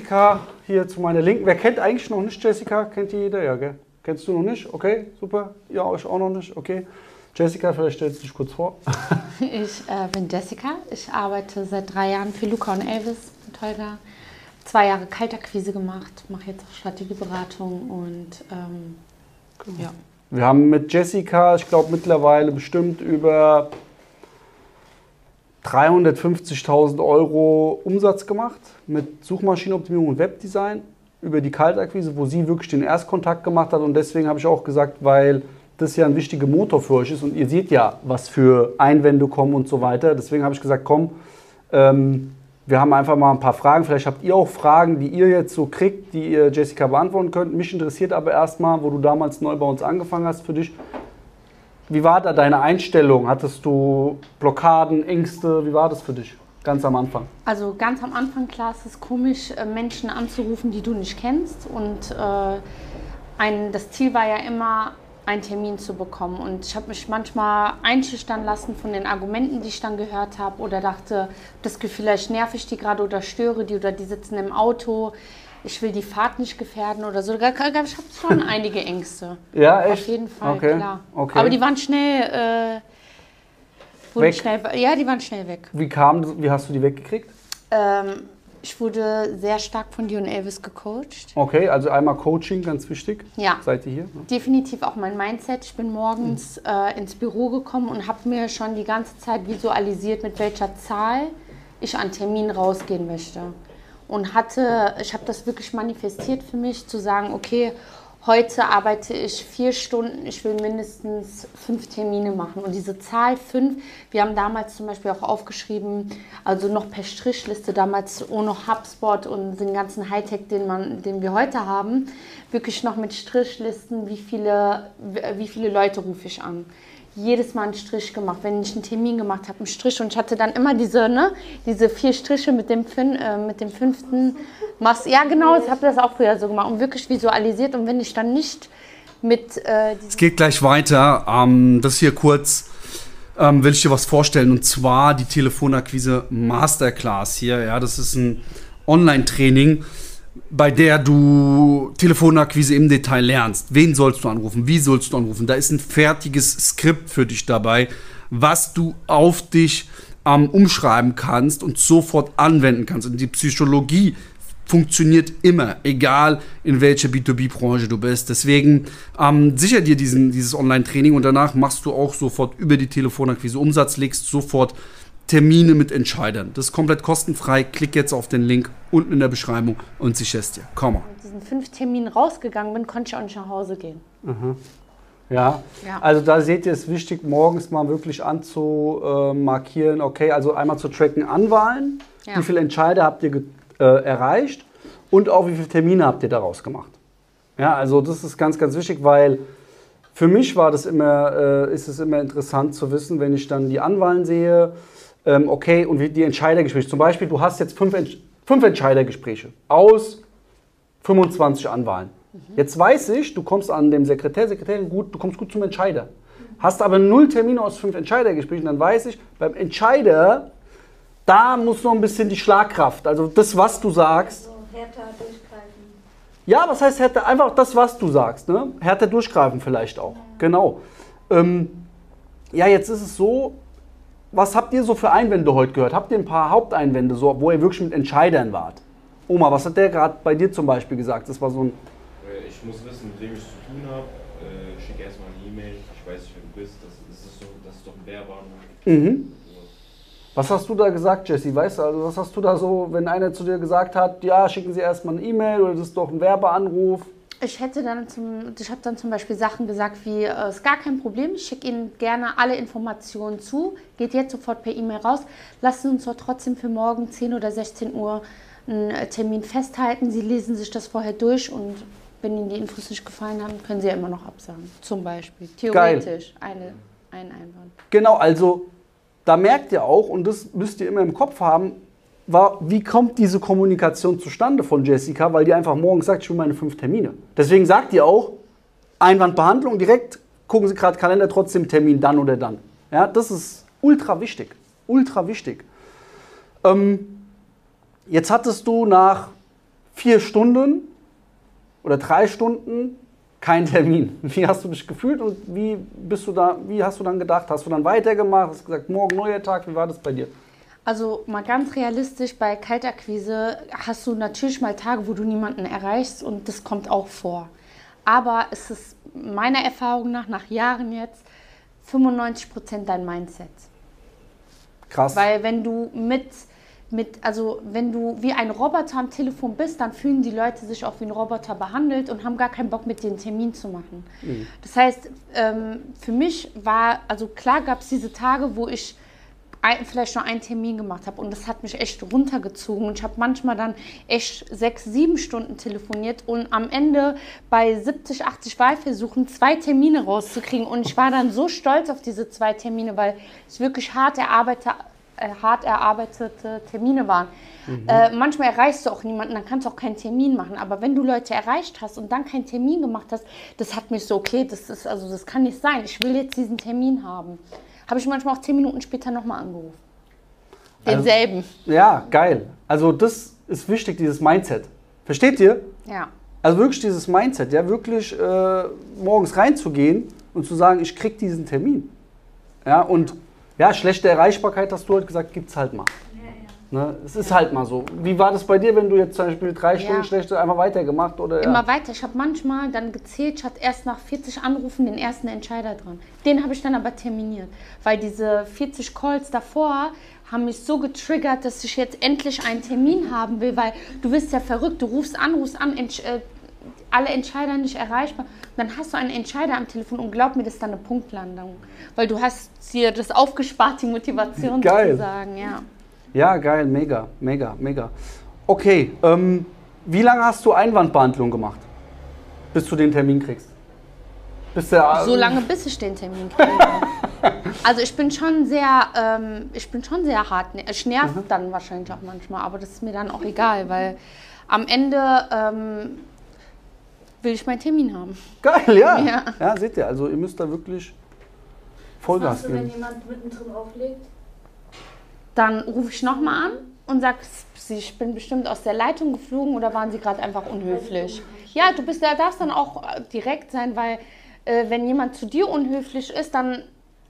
Jessica hier zu meiner Linken. Wer kennt eigentlich noch nicht Jessica? Kennt die jeder? Ja, gell? Kennst du noch nicht? Okay, super. Ja, euch auch noch nicht. Okay. Jessica, vielleicht stellst du dich kurz vor. Ich äh, bin Jessica. Ich arbeite seit drei Jahren für Luca und Elvis mit Holger. Zwei Jahre Kaltakquise gemacht, mache jetzt auch Strategieberatung und ähm, ja. Wir haben mit Jessica, ich glaube mittlerweile bestimmt über 350.000 Euro Umsatz gemacht mit Suchmaschinenoptimierung und Webdesign über die Kaltakquise, wo sie wirklich den Erstkontakt gemacht hat. Und deswegen habe ich auch gesagt, weil das ja ein wichtiger Motor für euch ist und ihr seht ja, was für Einwände kommen und so weiter. Deswegen habe ich gesagt, komm, ähm, wir haben einfach mal ein paar Fragen. Vielleicht habt ihr auch Fragen, die ihr jetzt so kriegt, die ihr Jessica beantworten könnt. Mich interessiert aber erstmal, wo du damals neu bei uns angefangen hast für dich. Wie war da deine Einstellung? Hattest du Blockaden, Ängste? Wie war das für dich? Ganz am Anfang. Also ganz am Anfang, klar, es ist komisch, äh, Menschen anzurufen, die du nicht kennst. Und äh, ein, das Ziel war ja immer, einen Termin zu bekommen. Und ich habe mich manchmal einschüchtern lassen von den Argumenten, die ich dann gehört habe oder dachte, das vielleicht nerv ich die gerade oder störe die oder die sitzen im Auto. Ich will die Fahrt nicht gefährden oder so. Ich habe schon einige Ängste. Ja, echt? Auf jeden Fall, okay. klar. Okay. Aber die waren schnell, äh, Weg? schnell, ja, die waren schnell weg. Wie kam wie hast du die weggekriegt? Ähm, ich wurde sehr stark von Dion Elvis gecoacht. Okay, also einmal Coaching, ganz wichtig. Ja. Seid ihr hier? Definitiv auch mein Mindset. Ich bin morgens äh, ins Büro gekommen und habe mir schon die ganze Zeit visualisiert, mit welcher Zahl ich an Termin rausgehen möchte. Und hatte, ich habe das wirklich manifestiert für mich, zu sagen, okay, heute arbeite ich vier Stunden, ich will mindestens fünf Termine machen. Und diese Zahl fünf, wir haben damals zum Beispiel auch aufgeschrieben, also noch per Strichliste, damals ohne HubSpot und den ganzen Hightech, den, man, den wir heute haben, wirklich noch mit Strichlisten, wie viele, wie viele Leute rufe ich an jedes Mal einen Strich gemacht. Wenn ich einen Termin gemacht habe, einen Strich. Und ich hatte dann immer diese, ne, diese vier Striche mit dem, fün äh, mit dem fünften. Machst, ja, genau, ich habe das auch früher so gemacht und wirklich visualisiert. Und wenn ich dann nicht mit. Äh, Es geht gleich weiter. Ähm, das hier kurz. Ähm, will ich dir was vorstellen und zwar die Telefonakquise Masterclass hier. Ja, das ist ein Online-Training, bei der du Telefonakquise im Detail lernst. Wen sollst du anrufen? Wie sollst du anrufen? Da ist ein fertiges Skript für dich dabei, was du auf dich ähm, umschreiben kannst und sofort anwenden kannst. Und die Psychologie funktioniert immer, egal in welcher B2B-Branche du bist. Deswegen ähm, sicher dir diesen, dieses Online-Training und danach machst du auch sofort über die Telefonakquise Umsatz, legst sofort Termine mit Entscheidern. Das ist komplett kostenfrei. Klick jetzt auf den Link unten in der Beschreibung und sicherst dir. Komm mal. mit diesen fünf Terminen rausgegangen bin, konnte ich auch nicht nach Hause gehen. Ja. Ja. Also da seht ihr es wichtig, morgens mal wirklich anzumarkieren, okay, also einmal zu tracken, Anwahlen, Ja. wie viele Entscheider habt ihr äh, erreicht und auch wie viele Termine habt ihr daraus gemacht. Ja, also das ist ganz, ganz wichtig, weil für mich war das immer, äh, ist es immer interessant zu wissen, wenn ich dann die Anwahlen sehe, ähm, okay, und wie die Entscheidergespräche. Zum Beispiel, du hast jetzt fünf, Entsch fünf Entscheidergespräche aus 25 Anwahlen. Jetzt weiß ich, du kommst an dem Sekretär, Sekretärin gut, du kommst gut zum Entscheider. Hast aber null Termine aus fünf Entscheidergesprächen, dann weiß ich, beim Entscheider, da muss noch ein bisschen die Schlagkraft, also das, was du sagst. So härter durchgreifen. Ja, was heißt härter? Einfach das, was du sagst. Ne? Härter durchgreifen vielleicht auch. Genau. Ähm, ja, jetzt ist es so, was habt ihr so für Einwände heute gehört? Habt ihr ein paar Haupteinwände, so, wo ihr wirklich mit Entscheidern wart? Oma, was hat der gerade bei dir zum Beispiel gesagt? Das war so ein. Äh, Ich muss wissen, mit wem ich es zu tun habe. Äh, schick erstmal eine E-Mail. Ich weiß nicht, wer du bist. Das, das, ist, so, das ist doch ein Werbeanruf. Mhm. Was hast du da gesagt, Jesse? Weißt du, also was hast du da so, wenn einer zu dir gesagt hat, ja, schicken Sie erstmal eine E-Mail oder das ist doch ein Werbeanruf? Ich hätte dann zum, ich habe dann zum Beispiel Sachen gesagt wie, äh, ist gar kein Problem, ich schicke Ihnen gerne alle Informationen zu, geht jetzt sofort per E-Mail raus. Lassen Sie uns doch trotzdem für morgen 10 oder 16 Uhr einen äh, Termin festhalten. Sie lesen sich das vorher durch und wenn Ihnen die Infos nicht gefallen haben, können Sie ja immer noch absagen. Zum Beispiel. Theoretisch eine, ein Einwand. Genau, also da merkt ihr auch, und das müsst ihr immer im Kopf haben, war, wie kommt diese Kommunikation zustande von Jessica, weil die einfach morgens sagt, ich will meine fünf Termine. Deswegen sagt ihr auch, Einwandbehandlung, direkt gucken Sie gerade Kalender, trotzdem Termin dann oder dann. Ja, das ist ultra wichtig, ultra wichtig. Ähm, jetzt hattest du nach vier Stunden oder drei Stunden kein Termin. Wie hast du dich gefühlt und wie bist du da, wie hast du dann gedacht? Hast du dann weitergemacht? Hast gesagt, morgen neuer Tag, wie war das bei dir? Also mal ganz realistisch, bei Kaltakquise hast du natürlich mal Tage, wo du niemanden erreichst und das kommt auch vor. Aber es ist meiner Erfahrung nach, nach Jahren jetzt, 95% dein Mindset. Krass. Weil wenn du mit, mit, also wenn du wie ein Roboter am Telefon bist, dann fühlen die Leute sich auch wie ein Roboter behandelt und haben gar keinen Bock, mit dir einen Termin zu machen. Das heißt, ähm, für mich war, also klar gab es diese Tage, wo ich ein, vielleicht nur einen Termin gemacht habe und das hat mich echt runtergezogen und ich habe manchmal dann echt sechs, sieben Stunden telefoniert und am Ende bei 70, 80 Wahlversuchen zwei Termine rauszukriegen und ich war dann so stolz auf diese zwei Termine, weil es wirklich hart, erarbeite, äh, hart erarbeitete Termine waren. Äh, manchmal erreichst du auch niemanden, dann kannst du auch keinen Termin machen. Aber wenn du Leute erreicht hast und dann keinen Termin gemacht hast, das hat mich so, okay, das ist, also das kann nicht sein. Ich will jetzt diesen Termin haben. Habe ich manchmal auch zehn Minuten später nochmal angerufen. Also- Denselben. Ja, geil. Also das ist wichtig, dieses Mindset. Versteht ihr? ja. Also wirklich dieses Mindset, ja, wirklich äh, morgens reinzugehen und zu sagen, ich krieg diesen Termin. Ja, und ja, schlechte Erreichbarkeit, hast du halt gesagt, gibt's halt mal. Ne? Es ist halt mal so. Wie war das bei dir, wenn du jetzt zum Beispiel drei Stunden schlechte einfach weitergemacht oder? Immer ja. weiter. Ich habe manchmal dann gezählt, ich hatte erst nach 40 Anrufen den ersten Entscheider dran. Den habe ich dann aber terminiert. Weil diese 40 Calls davor haben mich so getriggert, dass ich jetzt endlich einen Termin haben will, weil du bist ja verrückt, du rufst an, rufst an, entsch äh, alle Entscheider nicht erreichbar. Dann hast du einen Entscheider am Telefon und glaub mir, das ist dann eine Punktlandung. Weil du hast dir das aufgespart, die Motivation Geil. sozusagen. Ja. Ja, geil, mega, mega, mega. Okay, ähm, wie lange hast du Einwandbehandlung gemacht, bis du den Termin kriegst? Bis der, So lange, bis ich den Termin kriege. Also ich bin schon sehr, ähm, ich bin schon sehr hart. Ich nerv dann wahrscheinlich auch manchmal, aber das ist mir dann auch egal, weil am Ende ähm, will ich meinen Termin haben. Geil, ja. ja. Ja. seht ihr, also ihr müsst da wirklich Was Vollgas machst du, wenn geben. jemand mittendrin auflegt? Dann rufe ich nochmal an und sage, ich bin bestimmt aus der Leitung geflogen oder waren Sie gerade einfach unhöflich? Ja, du bist, da darfst dann auch äh, direkt sein, weil äh, wenn jemand zu dir unhöflich ist, dann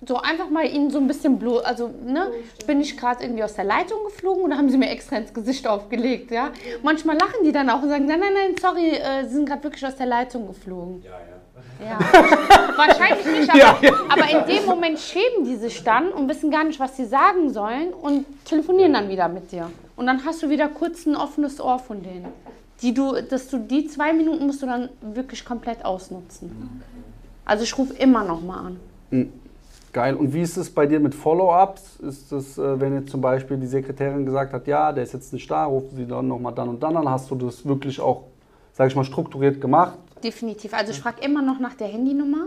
so einfach mal ihnen so ein bisschen bloß, also ne, bin ich gerade irgendwie aus der Leitung geflogen oder haben sie mir extra ins Gesicht aufgelegt, ja? Manchmal lachen die dann auch und sagen, nein, nein, nein, sorry, äh, sie sind gerade wirklich aus der Leitung geflogen. Ja, ja. Ja, wahrscheinlich nicht, aber, Ja, ja. aber in dem Moment schämen die sich dann und wissen gar nicht, was sie sagen sollen und telefonieren dann wieder mit dir. Und dann hast du wieder kurz ein offenes Ohr von denen. Die du, dass du die zwei Minuten musst du dann wirklich komplett ausnutzen. Also ich rufe immer noch mal an. Geil. Und wie ist es bei dir mit Follow-ups? Ist das, äh, wenn jetzt zum Beispiel die Sekretärin gesagt hat, ja, der ist jetzt nicht da, rufen Sie dann nochmal dann und dann an, hast du das wirklich auch, sag ich mal, strukturiert gemacht? Definitiv. Also ich frage immer noch nach der Handynummer.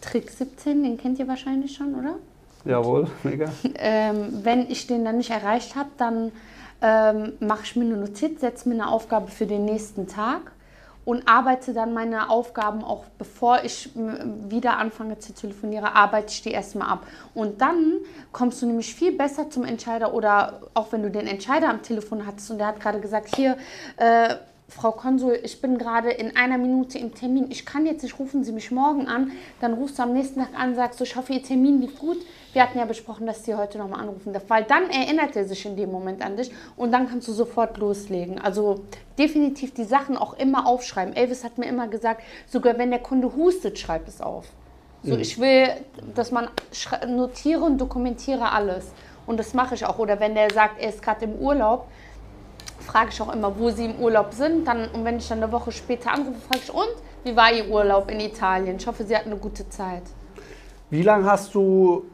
Trick 17, den kennt ihr wahrscheinlich schon, oder? Jawohl, mega. ähm, wenn ich den dann nicht erreicht habe, dann ähm, mache ich mir eine Notiz, setze mir eine Aufgabe für den nächsten Tag und arbeite dann meine Aufgaben auch, bevor ich wieder anfange zu telefonieren, arbeite ich die erstmal ab. Und dann kommst du nämlich viel besser zum Entscheider oder auch wenn du den Entscheider am Telefon hattest und der hat gerade gesagt, hier, äh, Frau Konsul, ich bin gerade in einer Minute im Termin. Ich kann jetzt nicht, rufen Sie mich morgen an. Dann rufst du am nächsten Tag an, sagst du, ich hoffe, Ihr Termin lief gut. Wir hatten ja besprochen, dass Sie heute nochmal anrufen darf. Weil dann erinnert er sich in dem Moment an dich und dann kannst du sofort loslegen. Also definitiv die Sachen auch immer aufschreiben. Elvis hat mir immer gesagt, sogar wenn der Kunde hustet, schreib es auf. So, ich will, dass man notiere und dokumentiere alles. Und das mache ich auch. Oder wenn der sagt, er ist gerade im Urlaub, frage ich auch immer, wo sie im Urlaub sind. Dann, und wenn ich dann eine Woche später anrufe, frage ich, und wie war Ihr Urlaub in Italien? Ich hoffe, Sie hatten eine gute Zeit. Wie lange hast du,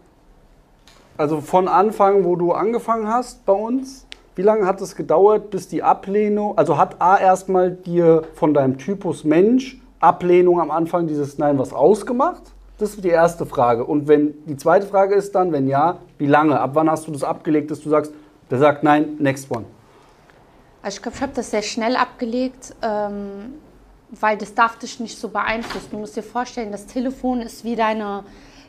also von Anfang, wo du angefangen hast bei uns, wie lange hat es gedauert, bis die Ablehnung, also hat A erstmal dir von deinem Typus Mensch Ablehnung am Anfang dieses Nein was ausgemacht? Das ist die erste Frage. Und wenn die zweite Frage ist dann, wenn ja, wie lange? Ab wann hast du das abgelegt, dass du sagst, der sagt nein, next one? Also ich glaube, ich habe das sehr schnell abgelegt, ähm, weil das darf dich nicht so beeinflussen. Du musst dir vorstellen, das Telefon ist wie deine,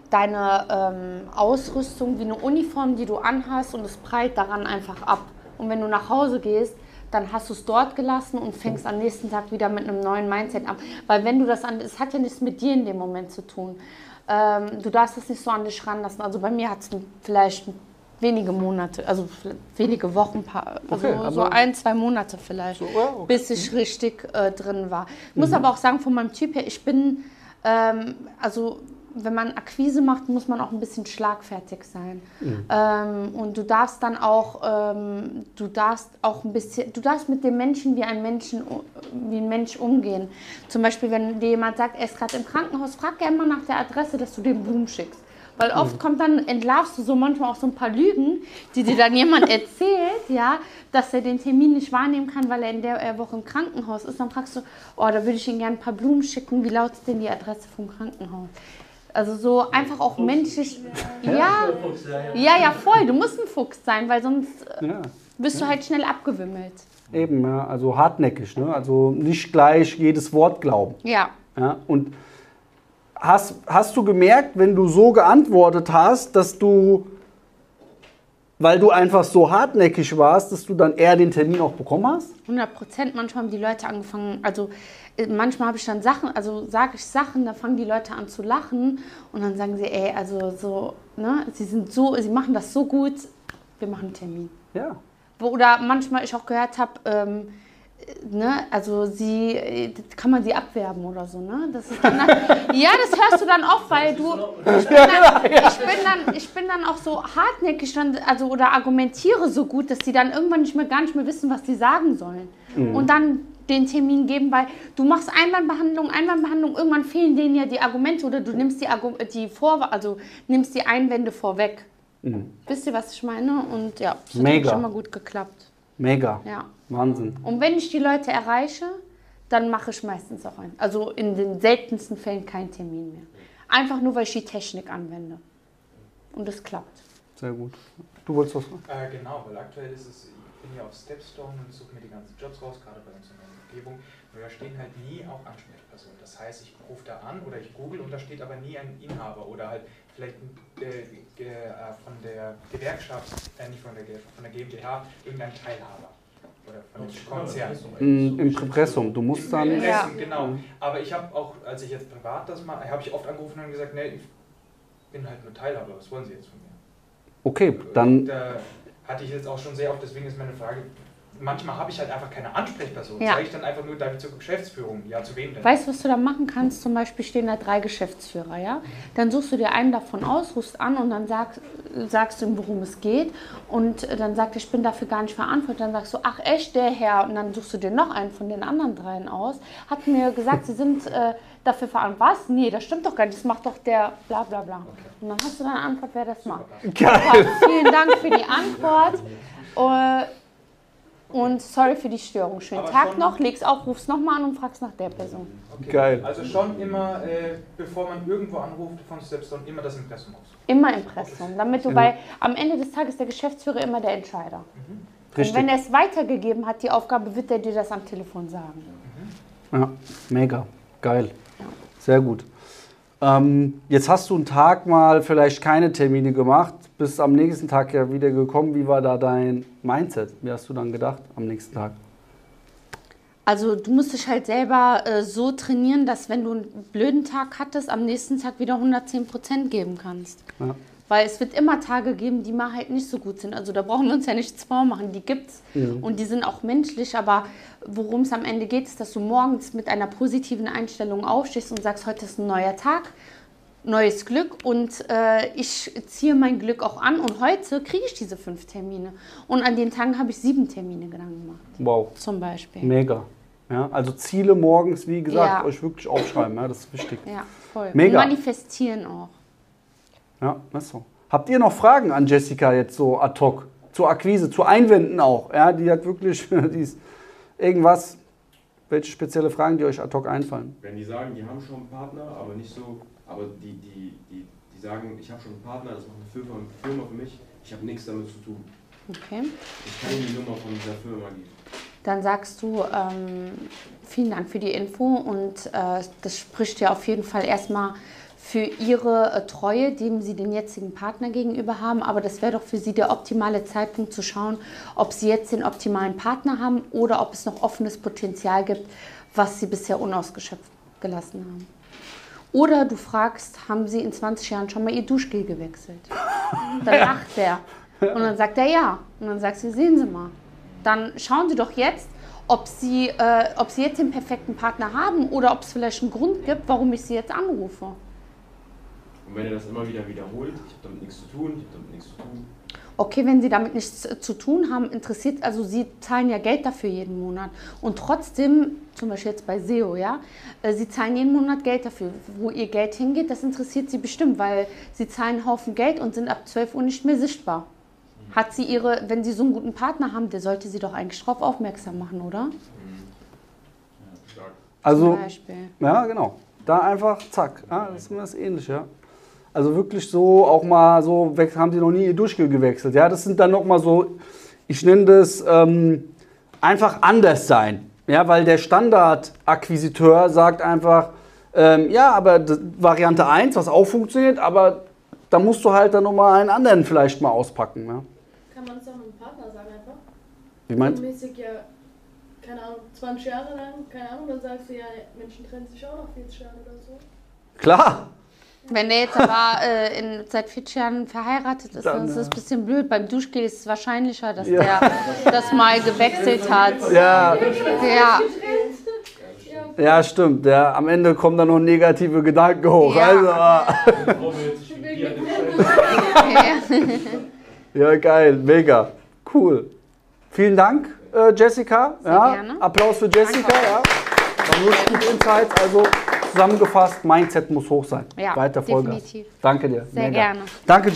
deine ähm, Ausrüstung, wie eine Uniform, die du anhast und es prallt daran einfach ab. Und wenn du nach Hause gehst, dann hast du es dort gelassen und fängst am nächsten Tag wieder mit einem neuen Mindset an. Weil wenn du das an, es hat ja nichts mit dir in dem Moment zu tun. Ähm, du darfst es nicht so an dich ranlassen. Also bei mir hat es vielleicht wenige Monate, also wenige Wochen, paar, also Okay, so aber- ein, zwei Monate vielleicht, So, ja, okay. bis ich richtig äh, drin war. Ich muss aber auch sagen, von meinem Typ her, ich bin, ähm, also wenn man Akquise macht, muss man auch ein bisschen schlagfertig sein. Ähm, und du darfst dann auch, ähm, du darfst auch ein bisschen, du darfst mit dem Menschen wie ein Menschen, wie ein Mensch umgehen. Zum Beispiel, wenn dir jemand sagt, er ist gerade im Krankenhaus, frag gerne mal nach der Adresse, dass du dem Blumen schickst. Weil oft kommt dann, entlarvst du so manchmal auch so ein paar Lügen, die dir dann jemand erzählt, ja, dass er den Termin nicht wahrnehmen kann, weil er in der äh, Woche im Krankenhaus ist. Dann fragst du, oh, da würde ich Ihnen gerne ein paar Blumen schicken. Wie lautet denn die Adresse vom Krankenhaus? Also so einfach auch menschlich. Ja, ja, ja, voll. Du musst ein Fuchs sein, weil sonst äh, Ja. wirst du halt schnell abgewimmelt. Eben, ja, also hartnäckig, ne? also nicht gleich jedes Wort glauben. Ja. Ja? Und hast, hast du gemerkt, wenn du so geantwortet hast, dass du, weil du einfach so hartnäckig warst, dass du dann eher den Termin auch bekommen hast? 100 Prozent. Manchmal haben die Leute angefangen, also äh, manchmal habe ich dann Sachen, also sage ich Sachen, da fangen die Leute an zu lachen und dann sagen sie, ey, also so, ne, sie sind so, sie machen das so gut, wir machen einen Termin. Ja. Oder manchmal ich auch gehört habe, ähm, äh, ne, also sie, äh, kann man sie abwerben oder so, ne? Das dann, ja, das hörst du dann oft, weil du, ich bin dann, ich bin dann, ich bin dann auch so hartnäckig, dann, also oder argumentiere so gut, dass die dann irgendwann nicht mehr, gar nicht mehr wissen, was die sagen sollen. Und dann den Termin geben, weil du machst Einwandbehandlung, Einwandbehandlung, irgendwann fehlen denen ja die Argumente oder du nimmst die, Argu die Vor also nimmst die Einwände vorweg. Wisst ihr, was ich meine? Und ja, das hat Mega. eigentlich schon mal gut geklappt. Mega. Ja. Wahnsinn. Und wenn ich die Leute erreiche, dann mache ich meistens auch einen. Also in den seltensten Fällen keinen Termin mehr. Einfach nur, weil ich die Technik anwende. Und es klappt. Sehr gut. Du wolltest was sagen? Äh, genau, weil aktuell ist es, ich bin hier auf Stepstone und suche mir die ganzen Jobs raus, gerade bei uns in der Umgebung. Und da stehen halt nie auch Ansprechpersonen. Das heißt, ich rufe da an oder ich google und da steht aber nie ein Inhaber oder halt vielleicht äh, äh, von der Gewerkschaft, äh, nicht von der, von der GmbH, irgendein Teilhaber. Oder von dem Konzern. Im Impressum. Du musst dann. Impressum, Ja. genau. Aber ich habe auch, als ich jetzt privat das mal, habe ich oft angerufen und gesagt, nee, ich bin halt nur Teilhaber, was wollen Sie jetzt von mir? Okay, dann. Da hatte ich jetzt auch schon sehr oft, deswegen ist meine Frage, manchmal habe ich halt einfach keine Ansprechperson. Ja. Sage ich dann einfach nur, ich zur Geschäftsführung? Ja, zu wem denn? Weißt du, was du da machen kannst? Zum Beispiel stehen da drei Geschäftsführer, ja? Dann suchst du dir einen davon aus, rufst an und dann sag, sagst du ihm, worum es geht. Und dann sagt er, ich bin dafür gar nicht verantwortlich. Dann sagst du, ach echt, der Herr. Und dann suchst du dir noch einen von den anderen dreien aus. Hat mir gesagt, sie sind äh, dafür verantwortlich. Was? Nee, das stimmt doch gar nicht. Das macht doch der bla bla bla. Und dann hast du dann eine Antwort, wer das macht. Geil. Super, vielen Dank für die Antwort. Äh, Und sorry für die Störung. Schönen Aber Tag noch, legst auf, rufst nochmal an und fragst nach der Person. Okay. Geil. Also schon immer, äh, bevor man irgendwo anruft von Stepstone, immer das Impressum aus. Immer Impressum, damit du, weil am Ende des Tages der Geschäftsführer immer der Entscheider. Und Richtig. wenn er es weitergegeben hat, die Aufgabe, wird er dir das am Telefon sagen. Ja, mega. Geil. Sehr gut. Ähm, jetzt hast du einen Tag mal vielleicht keine Termine gemacht, bist am nächsten Tag ja wieder gekommen. Wie war da dein Mindset? Wie hast du dann gedacht am nächsten Tag? Also du musst dich halt selber äh, so trainieren, dass wenn du einen blöden Tag hattest, am nächsten Tag wieder 110 Prozent geben kannst. Ja. Weil es wird immer Tage geben, die mal halt nicht so gut sind. Also da brauchen wir uns ja nichts vormachen. Die gibt's und die sind auch menschlich. Aber worum es am Ende geht, ist, dass du morgens mit einer positiven Einstellung aufstehst und sagst, heute ist ein neuer Tag, neues Glück und äh, ich ziehe mein Glück auch an. Und heute kriege ich diese fünf Termine. Und an den Tagen habe ich sieben Termine gemacht, Wow, zum Beispiel. mega. Ja, also Ziele morgens, wie gesagt, Ja. euch wirklich aufschreiben, ja, das ist wichtig. Ja, voll. Mega. Und manifestieren auch. Ja, das ist so. Habt ihr noch Fragen an Jessica jetzt so ad hoc? Zur Akquise, zu Einwänden auch? Ja, die hat wirklich, die ist irgendwas, welche spezielle Fragen, die euch ad hoc einfallen? Wenn die sagen, die haben schon einen Partner, aber nicht so, aber die, die, die, die sagen, ich habe schon einen Partner, das macht eine Firma, Firma für mich, ich habe nichts damit zu tun. Okay. Ich kann Ihnen die Nummer von dieser Firma geben. Dann sagst du, ähm, vielen Dank für die Info und äh, das spricht ja auf jeden Fall erstmal für ihre äh, Treue, dem sie den jetzigen Partner gegenüber haben. Aber das wäre doch für sie der optimale Zeitpunkt zu schauen, ob sie jetzt den optimalen Partner haben oder ob es noch offenes Potenzial gibt, was sie bisher unausgeschöpft gelassen haben. Oder du fragst, haben sie in 20 Jahren schon mal ihr Duschgel gewechselt? Dann lacht er. Und dann sagt er ja. Und dann sagst du, sehen Sie mal. Dann schauen Sie doch jetzt, ob Sie, äh, ob Sie jetzt den perfekten Partner haben oder ob es vielleicht einen Grund gibt, warum ich Sie jetzt anrufe. Und wenn er das immer wieder wiederholt, ich habe damit nichts zu tun, ich habe damit nichts zu tun. Okay, wenn Sie damit nichts zu tun haben, interessiert, also Sie zahlen ja Geld dafür jeden Monat. Und trotzdem, zum Beispiel jetzt bei SEO, ja, äh, Sie zahlen jeden Monat Geld dafür. Wo Ihr Geld hingeht, das interessiert Sie bestimmt, weil Sie zahlen einen Haufen Geld und sind ab 12 Uhr nicht mehr sichtbar. Hat sie ihre, wenn Sie so einen guten Partner haben, der sollte Sie doch eigentlich darauf aufmerksam machen, oder? Stark. Also, Zum Beispiel. ja, genau. Da einfach, zack. Ja, das ist mir das ähnlich, ja. Also wirklich so, auch mal so, haben die noch nie ihr Duschgel gewechselt. Ja, das sind dann nochmal so, ich nenne das ähm, einfach anders sein. Ja, weil der Standardakquisiteur sagt einfach, ähm, ja, aber Variante 1, was auch funktioniert, aber da musst du halt dann nochmal einen anderen vielleicht mal auspacken. Ja. Kann man es auch einem Partner sagen einfach? Wie meinst Mäßig ja, keine Ahnung, 20 Jahre lang, keine Ahnung, dann sagst du ja, Menschen trennen sich auch nach 40 Jahren oder so. Klar. Wenn der jetzt aber äh, in, seit 40 Jahren verheiratet ist, Dann, dann ist das äh, ein bisschen blöd. Beim Duschgel ist es wahrscheinlicher, dass Ja. der das mal gewechselt hat. Ja, Ja, ja, stimmt. Ja, am Ende kommen dann noch negative Gedanken hoch. Ja. Also, ah. Ja, geil, mega. Cool. Vielen Dank, äh, Jessica. ja, gerne. Applaus für Jessica. Danke. Ja. War wirklich Insights. Also zusammengefasst, Mindset muss hoch sein. Ja, Weiter Vollgas. definitiv. Danke dir. Sehr gerne. Danke,